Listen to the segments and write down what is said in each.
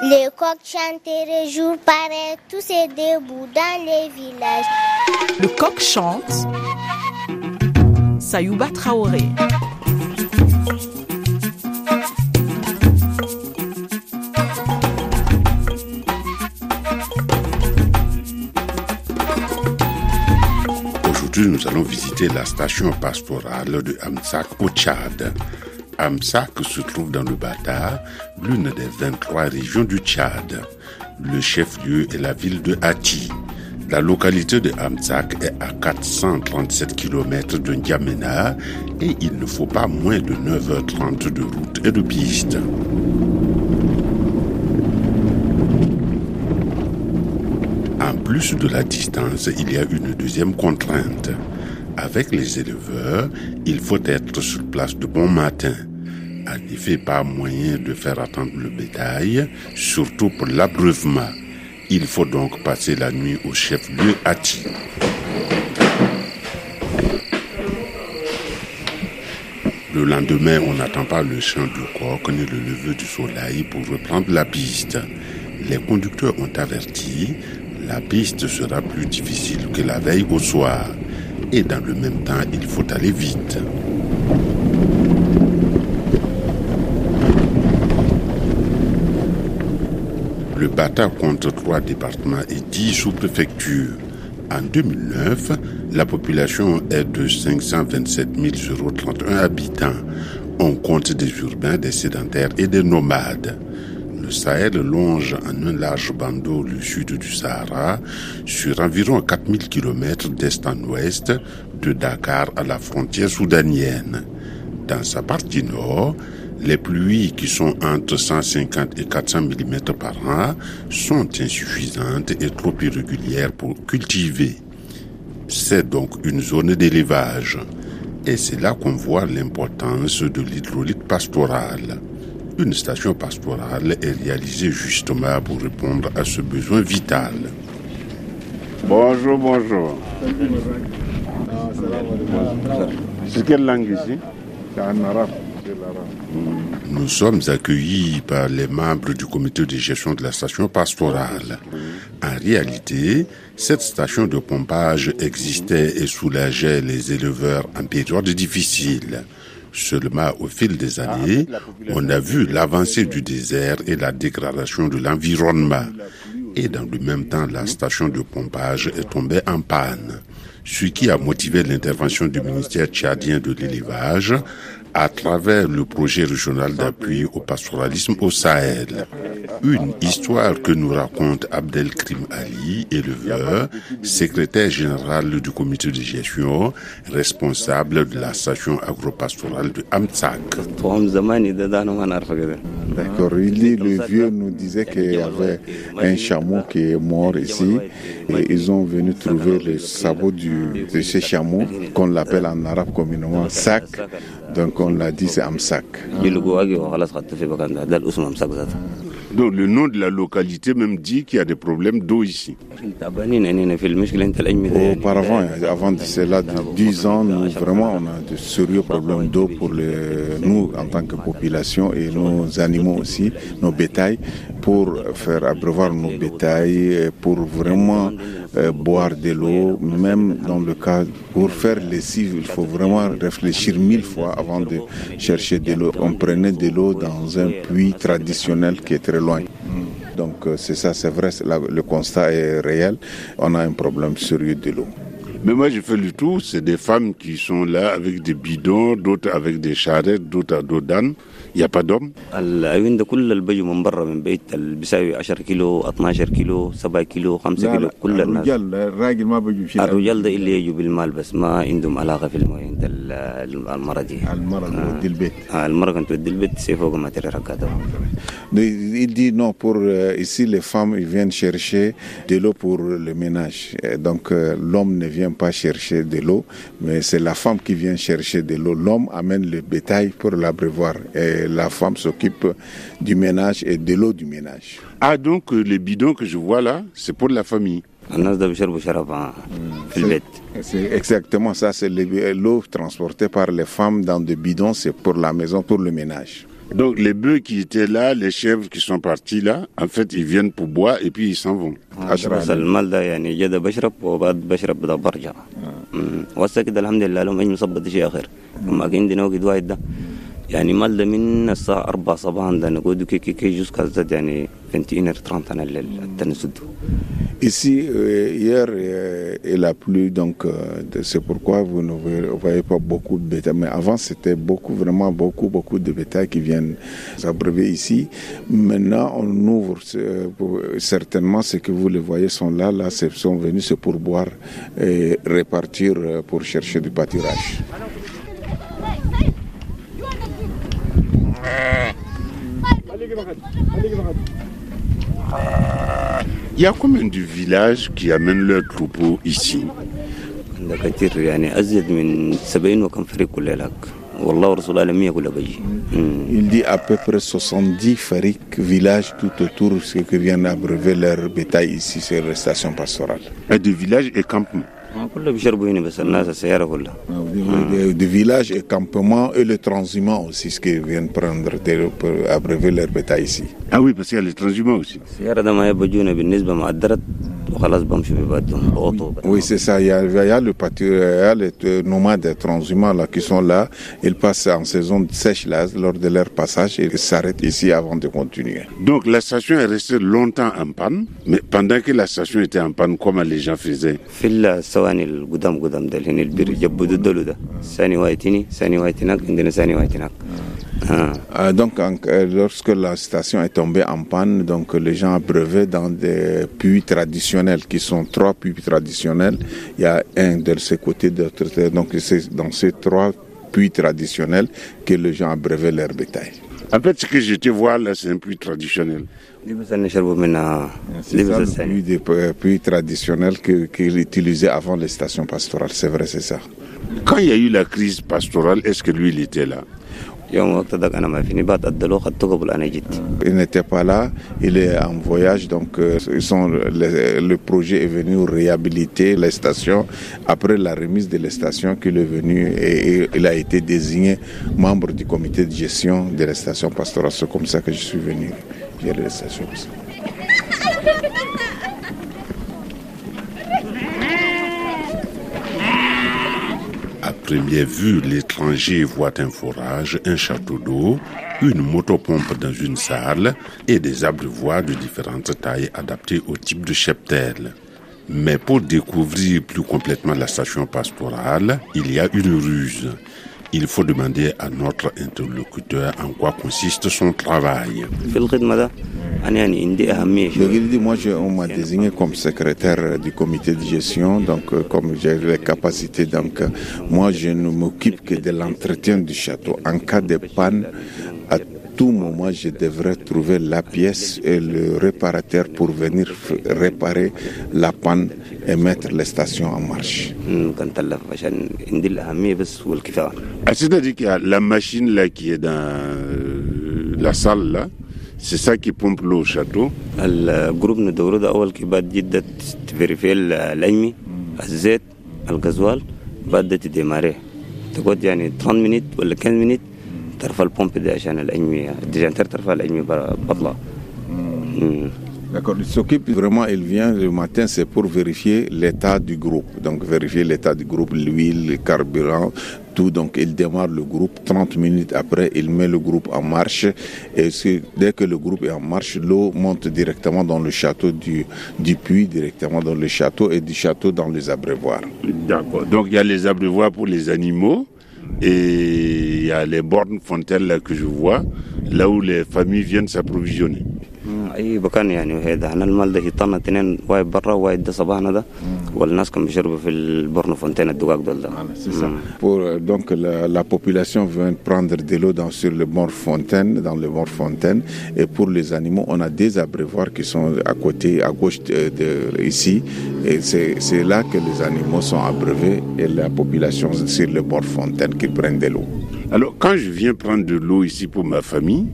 Les coqs chanteraient jour pareil, tous ces debout dans les villages. Le coq chante. Sayouba Traoré. Aujourd'hui, nous allons visiter la station pastorale de Amsak au Tchad. Amsak se trouve dans le Bata, l'une des 23 régions du Tchad. Le chef-lieu est la ville de Hati. La localité de Amsak est à 437 km de N'Djamena et il ne faut pas moins de 9h30 de route et de piste. En plus de la distance, il y a une deuxième contrainte. Avec les éleveurs, il faut être sur place de bon matin. En effet, pas moyen de faire attendre le bétail, surtout pour l'abreuvement. Il faut donc passer la nuit au chef-lieu Hati. Le lendemain, on n'attend pas le chant du coq ni le lever du soleil pour reprendre la piste. Les conducteurs ont averti, la piste sera plus difficile que la veille au soir. Et dans le même temps, il faut aller vite. Le Bata compte trois départements et dix sous-préfectures. En 2009, la population est de 527 031 habitants. On compte des urbains, des sédentaires et des nomades. Le Sahel longe en un large bandeau le sud du Sahara sur environ 4000 km d'est en ouest de Dakar à la frontière soudanienne. Dans sa partie nord, les pluies qui sont entre 150 et 400 mm par an sont insuffisantes et trop irrégulières pour cultiver. C'est donc une zone d'élevage. Et c'est là qu'on voit l'importance de l'hydraulique pastorale. Une station pastorale est réalisée justement pour répondre à ce besoin vital. Bonjour, bonjour. C'est quelle langue ici? C'est en arabe. Nous sommes accueillis par les membres du comité de gestion de la station pastorale. En réalité, cette station de pompage existait et soulageait les éleveurs en période difficile. Seulement au fil des années, on a vu l'avancée du désert et la dégradation de l'environnement. Et dans le même temps, la station de pompage est tombée en panne. Ce qui a motivé l'intervention du ministère tchadien de l'élevage à travers le projet régional d'appui au pastoralisme au Sahel. Une histoire que nous raconte Abdelkrim Ali, éleveur, secrétaire général du comité de gestion, responsable de la station agropastorale de Amtsak. D'accord. Il dit, le vieux nous disait qu'il y avait un chameau qui est mort ici et ils ont venu trouver le sabot de ce chameau qu'on l'appelle en arabe communément sac. Donc on l'a dit c'est Amsak. Le nom de la localité même dit qu'il y a des problèmes d'eau ici. Auparavant, avant de cela, de 10 ans, nous vraiment on a de sérieux problèmes d'eau pour nous en tant que population et nos animaux aussi, nos bétails, pour faire abreuvoir nos bétails, pour vraiment euh, boire de l'eau, même dans le cas pour faire les cives, il faut vraiment réfléchir mille fois avant de chercher de l'eau. On prenait de l'eau dans un puits traditionnel qui est très loin. Donc euh, c'est ça, c'est vrai, le constat est réel. On a un problème sérieux de l'eau. Mais moi, je fais le tour, c'est des femmes qui sont là avec des bidons, d'autres avec des charrettes, d'autres à dos d'âne. Il n'y a pas d'hommes. Il dit non, pour euh, ici, les femmes ils viennent chercher de l'eau pour le ménage. Donc euh, l'homme ne vient pas chercher de l'eau, mais c'est la femme qui vient chercher de l'eau. L'homme amène le bétail pour l'abreuvoir. Et la femme s'occupe du ménage et de l'eau du ménage. Ah donc euh, les bidons que je vois là, c'est pour la famille. Hmm. C'est exactement ça, c'est euh, l'eau transportée par les femmes dans des bidons, c'est pour la maison, pour le ménage. Donc les bœufs qui étaient là, les chèvres qui sont partis là, en fait, ils viennent pour boire et puis ils s'en vont. Ah. يعني جد بشرب وبعد بشرب بدأ برجع وهسه كده الحمد لله لهم اجي مصبت شيء اخر اما عندنا وقت واحد ده يعني مال ده من الساعة 4 صباحا ده نقول كي كي كي جوز كازت يعني 21 30 انا التنسد Ici, euh, hier, euh, il a plu, donc euh, c'est pourquoi vous ne voyez, voyez pas beaucoup de bétail. Mais avant, c'était beaucoup, vraiment beaucoup, beaucoup de bétail qui viennent s'abreuver ici. Maintenant, on ouvre euh, pour- certainement ce que vous les voyez sont là. Là, ils sont venus, c'est pour boire et répartir euh, pour chercher du pâturage. Il y a combien de villages qui amènent leurs troupeaux ici عندك كتير يعني ازيد من 70 وكم فريق كل لك والله ورسول الله 100 كلها بيجي مم. Il dit à peu près 70 fariques, villages tout autour, ceux qui viennent abreuver leur bétail ici sur les stations pastorales. Et de villages et campements. Ah, des villages et campements et le transhumant aussi, ce qu'ils viennent prendre pour abréver leur bétail ici. Ah oui, parce qu'il y a le transhumant aussi. Oui, c'est ça. Il y a, le pâture, les nomades transhumants là, qui sont là. Ils passent en saison sèche là, lors de leur passage et s'arrêtent ici avant de continuer. Donc la station est restée longtemps en panne, mais pendant que la station était en panne, comment les gens faisaient? Euh, euh, donc, euh, lorsque la station est tombée en panne, donc les gens abreuvaient dans des puits traditionnels, qui sont trois puits traditionnels. Il y a un de ce côté, d'autre. Donc, c'est dans ces trois puits traditionnels que les gens abreuvaient leur bétail. En fait, ce que je te vois là, c'est un puits traditionnel. Ah, c'est un puits, puits traditionnel qu'ils que utilisaient avant les stations pastorales, c'est vrai, c'est ça. Quand il y a eu la crise pastorale, est-ce que lui, il était là? Il n'était pas là, il est en voyage, donc euh, ils sont, le, projet est venu réhabiliter les stations. Après la remise de les stations qu'il est venu et il a été désigné membre du comité de gestion de la station pastorale. C'est comme ça que je suis venu gérer les stations. Première vue, l'étranger voit un forage, un château d'eau, une motopompe dans une salle et des abreuvoirs de différentes tailles adaptés au type de cheptel. Mais pour découvrir plus complètement la station pastorale, il y a une ruse il faut demander à notre interlocuteur en quoi consiste son travail. Moi, je, on m'a désigné comme secrétaire du comité de gestion, donc euh, comme j'ai les capacités, donc euh, moi, je ne m'occupe que de l'entretien du château. En cas de panne, tout moment, je devrais trouver la pièce et le réparateur pour venir réparer la panne et mettre les stations en marche. C'est-à-dire qu'il y a la machine là qui est dans euh, la salle là. C'est ça qui pompe l'eau au château. Le groupe de Doroud, qui va vérifier l'ami, le zète, le gasoil, va démarrer. 30 minutes ou 15 minutes? ترفع البومب ده عشان العلمي الديجانتر ترفع العلمي بطلع مم. D'accord. Il s'occupe vraiment, il vient le matin, c'est pour vérifier l'état du groupe. Donc vérifier l'état du groupe, l'huile, le carburant, tout. Donc il démarre le groupe. 30 minutes après, il met le groupe en marche. Et c'est- dès que le groupe est en marche, l'eau monte directement dans le château du, du puits, directement dans le château et du château dans les abreuvoirs. D'accord. Donc il y a les abreuvoirs pour les animaux et il y a les bornes fontaines là que je vois, là où les familles viennent s'approvisionner. مم. اي مكان يعني هذا احنا المال ده يطلنا اثنين واحد برا واحد ده صباحنا ده والناس كانوا بيشربوا في البرن فونتين الدقاق دول ده مم. Pour, euh, donc la, la population vient prendre de l'eau dans, sur le bord fontaine, dans le bord fontaine. Et pour les animaux, on a des abreuvoirs qui sont à côté, à gauche de, de- ici. Et c'est c'est là que les animaux sont abreuvés et la population sur le bord fontaine qui prennent de l'eau. Alors quand je viens prendre de l'eau ici pour ma famille,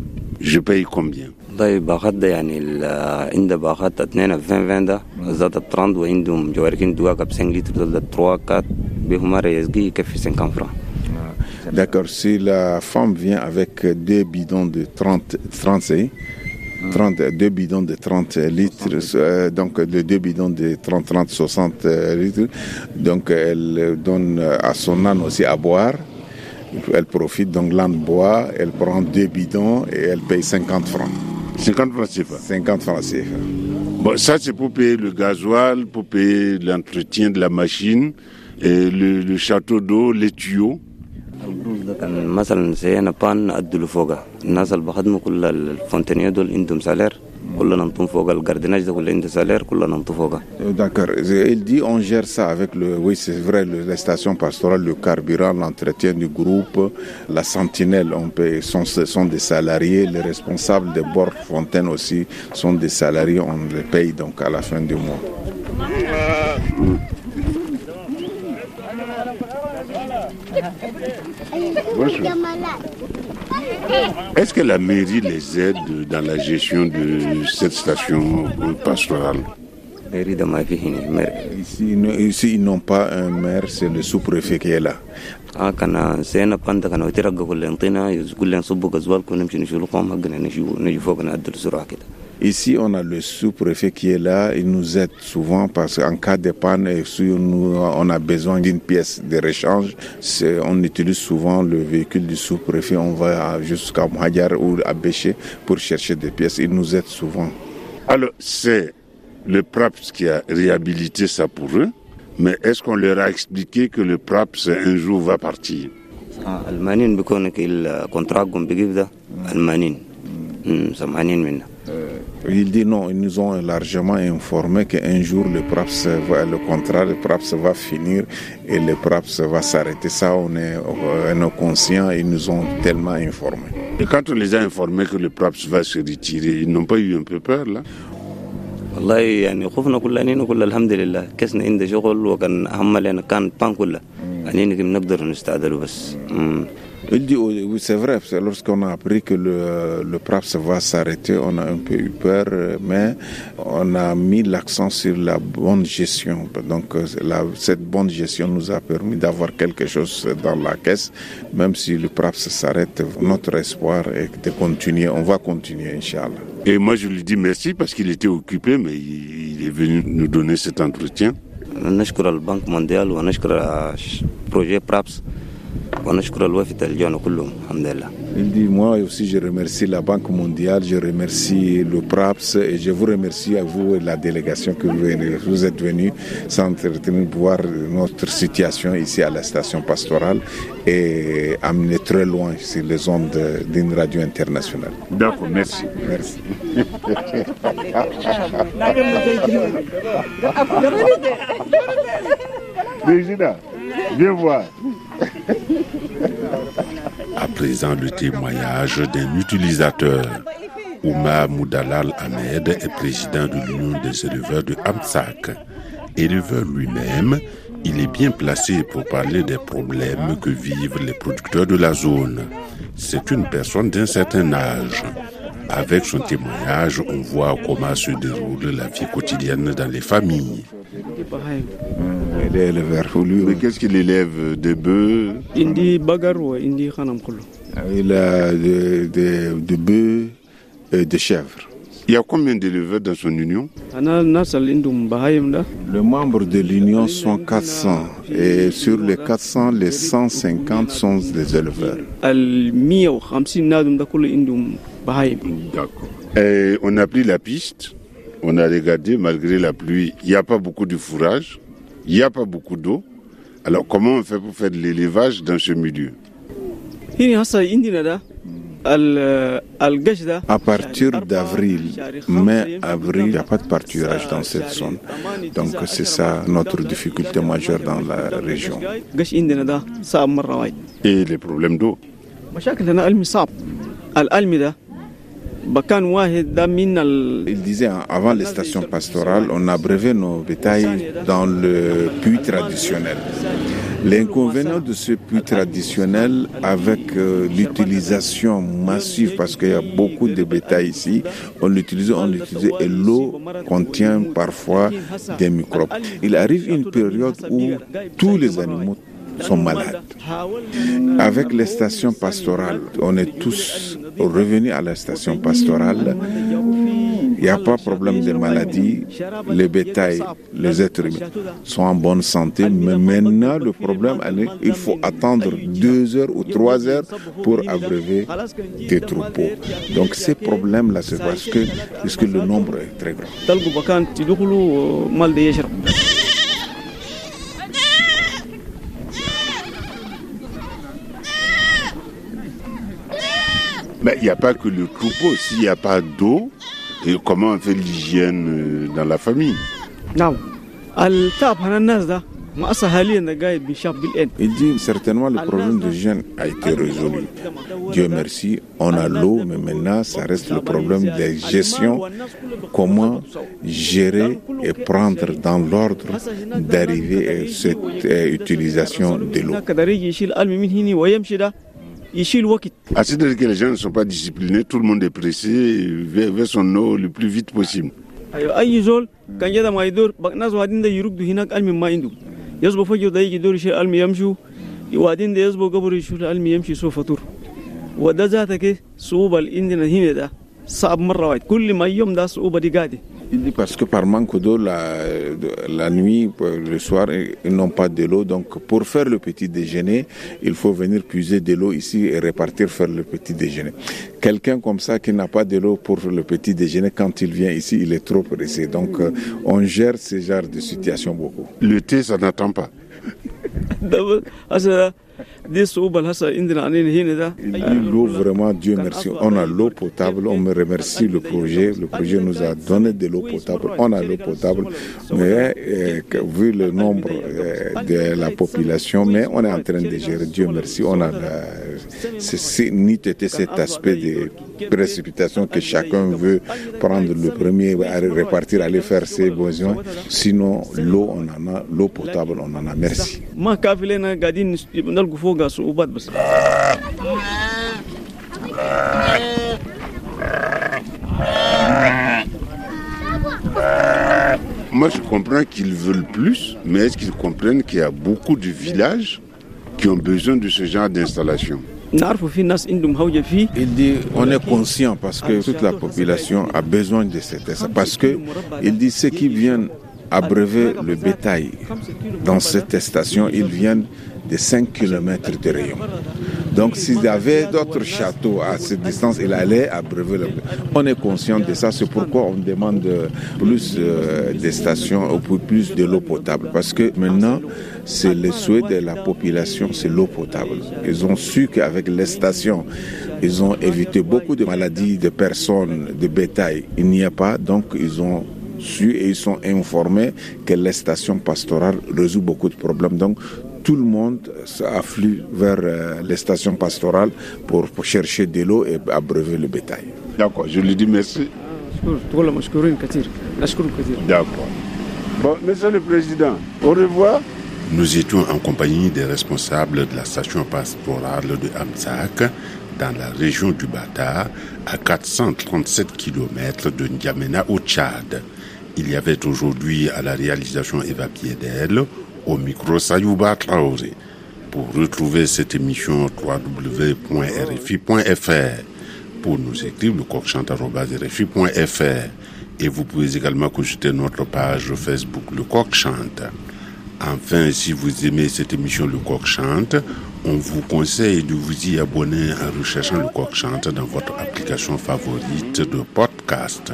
je paye combien والله باخات ده يعني ال- عنده باخات اثنين في فين فين ده ذات التراند وعندهم جواركين دواقة ب 5 لتر دول ده ترواكات بهما ريزقي يكفي 50 فرا D'accord, si la femme vient avec deux bidons de 30, 30 30, deux bidons de 30 litres, euh, donc les deux bidons de 30, 30, 60 litres. Donc elle donne à son âne aussi à boire. Elle profite, donc l'âne boit, elle prend deux bidons et elle paye 50 francs. 50 francs CFA 50 francs CFA. Bon, ça c'est pour payer le gasoil, pour payer l'entretien de la machine, et le, le château d'eau, les tuyaux. البروز ده كان مثلا سينا بان ادلو فوقها الناس اللي بخدموا كل الفونتانيه دول عندهم سالير كلنا نطون فوق الجارديناج ده كله عنده سالير كلنا نطون فوقها D'accord. Il dit on gère ça avec le. Oui, c'est vrai, le- les stations pastorales, le carburant, l'entretien du groupe, la sentinelle, on paye, sont, sont des salariés. Les responsables des bords fontaines aussi sont des salariés. On les paye donc à la fin du mois. Bonjour. Est-ce que la mairie les aide dans la gestion de cette station pastorale? Ici ils n'ont pas un maire, c'est le sous-préfet qui est là. اه كان سينا بان ده كان وترقى كل ينطينا كل ينصبوا غزوال كنا نمشي نشيلوا قوم حقنا نجي نجي فوق نعدل سرعه كده Ici, on a le sous-préfet qui est là. Il nous aide souvent parce qu'en cas de panne, et si nous, on a besoin d'une pièce de rechange, c'est- on utilise souvent le véhicule du sous-préfet. On va jusqu'à Mhadjar ou à Béché pour chercher des pièces. Il nous aide souvent. Alors, c'est le PRAPS qui a réhabilité ça pour eux, mais est-ce qu'on leur a expliqué que le PRAPS un jour va partir آه المانين بيكون الكونتراكتهم بيجيب ده المانين أمم، سمعانين منه Il dit non, ils nous ont largement informé qu'un jour le PRAPS va, le contrat, le PRAPS va finir et le PRAPS va s'arrêter. Ça, on est, on est conscient, ils nous ont tellement informés. Et quand on les a informés que le PRAPS va se retirer, ils n'ont pas eu un peu peur là والله يعني خوفنا كلنا هنا كل الحمد لله كسنا عند شغل وكان اهم لنا كان بان كله يعني نقدر نستعدلوا بس أمم. Il dit, oui, oui, c'est vrai, c'est lorsqu'on a appris que le, le PRAPS va s'arrêter, on a un peu eu peur, euh, mais on a mis l'accent sur la bonne gestion. Donc, euh, la- cette bonne gestion nous a permis d'avoir quelque chose dans la caisse, même si le PRAPS s'arrête, notre espoir est de continuer, on va continuer, Inch'Allah. Et moi je lui dis merci parce qu'il était occupé, mais il, il est venu nous donner cet entretien. نشكر البنك مونديال ونشكر آه، ش- il dit, moi aussi, je remercie la Banque mondiale, je remercie le PRAPS et je vous remercie à vous et la délégation que vous, êtes venus s'entretenir pour voir notre situation ici à la station pastorale et amener très loin sur les ondes d'une radio internationale. D'accord, merci. Merci. Régina, viens voir. À présent, le témoignage d'un utilisateur. Oumar Moudalal Ahmed est président de l'Union des éleveurs de Amsak. Éleveur lui-même, il est bien placé pour parler des problèmes que vivent les producteurs de la zone. C'est une personne d'un certain âge. Avec son témoignage, on voit comment se déroule la vie quotidienne dans les familles. Il est éleveur. Lui, Mais qu'est-ce qu'il élève Des bœufs? Indi bagar wa indi khanam kullu il a des de, de bœufs et des chèvres. Il y a combien d'éleveurs dans son union? Les membres de l'Union sont 400 et sur les 400, les 150 sont des éleveurs. al 150 nadum da kullu indum bahayim D'accord. Et on a pris la piste, on a regardé, malgré la pluie, il n'y a pas beaucoup de fourrage, il n'y a pas beaucoup d'eau. Alors comment on fait pour faire de l'élevage dans ce milieu À partir d'avril, mai, avril, il n'y a pas de pâturage dans cette zone. Donc c'est ça notre difficulté majeure dans la région. Et les problèmes d'eau Il disait hein, avant les stations pastorales, on abreuvait nos bétails dans le puits traditionnel. L'inconvénient de ce puits traditionnel avec euh, l'utilisation massive, parce qu'il y a beaucoup de bétail ici, on l'utilisait, on l'utilisait, et l'eau contient parfois des microbes. Il arrive une période où tous les animaux sont malades. Avec les stations pastorales, on est tous revenus à la station pastorale. Il n'y a pas de problème de maladie. Les bétails, les êtres humains sont en bonne santé. Mais maintenant, le problème, il faut attendre deux heures ou trois heures pour abreuver des troupeaux. Donc ces problèmes-là, c'est parce que, parce que le nombre est très grand. N'y a pas que le troupeau. S'il n'y a pas d'eau, et comment on fait l'hygiène euh, dans la famille Non. Il dit certainement le problème de d'hygiène a été résolu. Dieu merci, on a l'eau, mais maintenant ça reste le problème de gestion. Comment gérer et prendre dans l'ordre d'arriver à cette euh, utilisation de l'eau. À dire que les gens ne sont pas disciplinés, tout le monde est pressé vers, vers son eau le plus vite possible. وبعدين ده يزبو قبر يشوف العلم يمشي يشوف فطور وده ذاتك صعوبة اللي هنا ده صعب مرة واحد كل ما يوم ده صعوبة دي قاعدة Il dit parce que par manque d'eau, la, la, nuit, le soir, ils n'ont pas de l'eau. Donc pour faire le petit déjeuner, il faut venir puiser de l'eau ici et repartir faire le petit déjeuner. Quelqu'un comme ça qui n'a pas de l'eau pour le petit déjeuner, quand il vient ici, il est trop pressé. Donc euh, on gère ce genre de situation beaucoup. Le thé, ça n'attend pas. L'eau, vraiment, Dieu merci. On a l'eau potable, on me remercie le projet. Le projet nous a donné de l'eau potable. On a l'eau potable, mais euh, vu le nombre euh, de la population, mais on est en train de gérer. Dieu merci, on a ni cet aspect de précipitation que chacun veut prendre le premier, repartir, aller faire ses besoins. Sinon, l'eau, on en a, l'eau potable, on en a. Merci. Moi, je comprends qu'ils veulent plus, mais est-ce qu'ils comprennent qu'il y a beaucoup de villages qui ont besoin de ce genre d'installation? Il dit on est conscient parce que toute la population a besoin de cette parce que il dit ceux qui viennent abreuver le bétail dans cette station, ils viennent de 5 km de rayon. Donc s'il y avait d'autres châteaux à cette distance, il allait abreuver le On est conscient de ça, c'est pourquoi on demande plus euh, des stations, plus de l'eau potable. Parce que maintenant, c'est le souhait de la population, c'est l'eau potable. Ils ont su qu'avec les stations, ils ont évité beaucoup de maladies de personnes, de bétail. Il n'y a pas, donc ils ont su et ils sont informés que les stations pastorales résout beaucoup de problèmes. Donc tout le monde afflue vers euh, les stations pastorales pour, chercher de l'eau et abreuver le bétail. D'accord, je lui dis merci. D'accord. Bon, monsieur le Président, au revoir. Nous étions en compagnie des responsables de la station pastorale de Hamzak dans la région du Bata, à 437 km de N'Djamena au Tchad. Il y avait aujourd'hui à la réalisation Eva Piedel, au micro Sayouba Traoré. Pour retrouver cette émission www.rfi.fr, pour nous écrire le coqchante.rfi.fr et vous pouvez également consulter notre page Facebook Le Coq Chante. Enfin, si vous aimez cette émission Le Coq Chante, on vous conseille de vous y abonner en recherchant Le Coq Chante dans votre application favorite de podcast.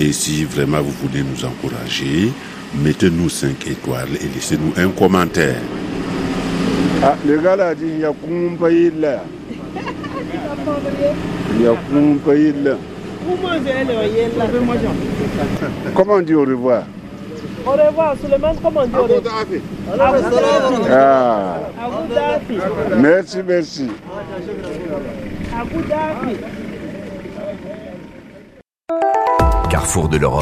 Et si vraiment vous voulez nous encourager, mettez-nous 5 étoiles et laissez-nous un commentaire. Ah, le gars là dit il y a combien de là. Il y a combien de là. Comment on dit au revoir? Au revoir, Suleiman, comment on dit au revoir? Ah, merci, merci. Carrefour de l'Europe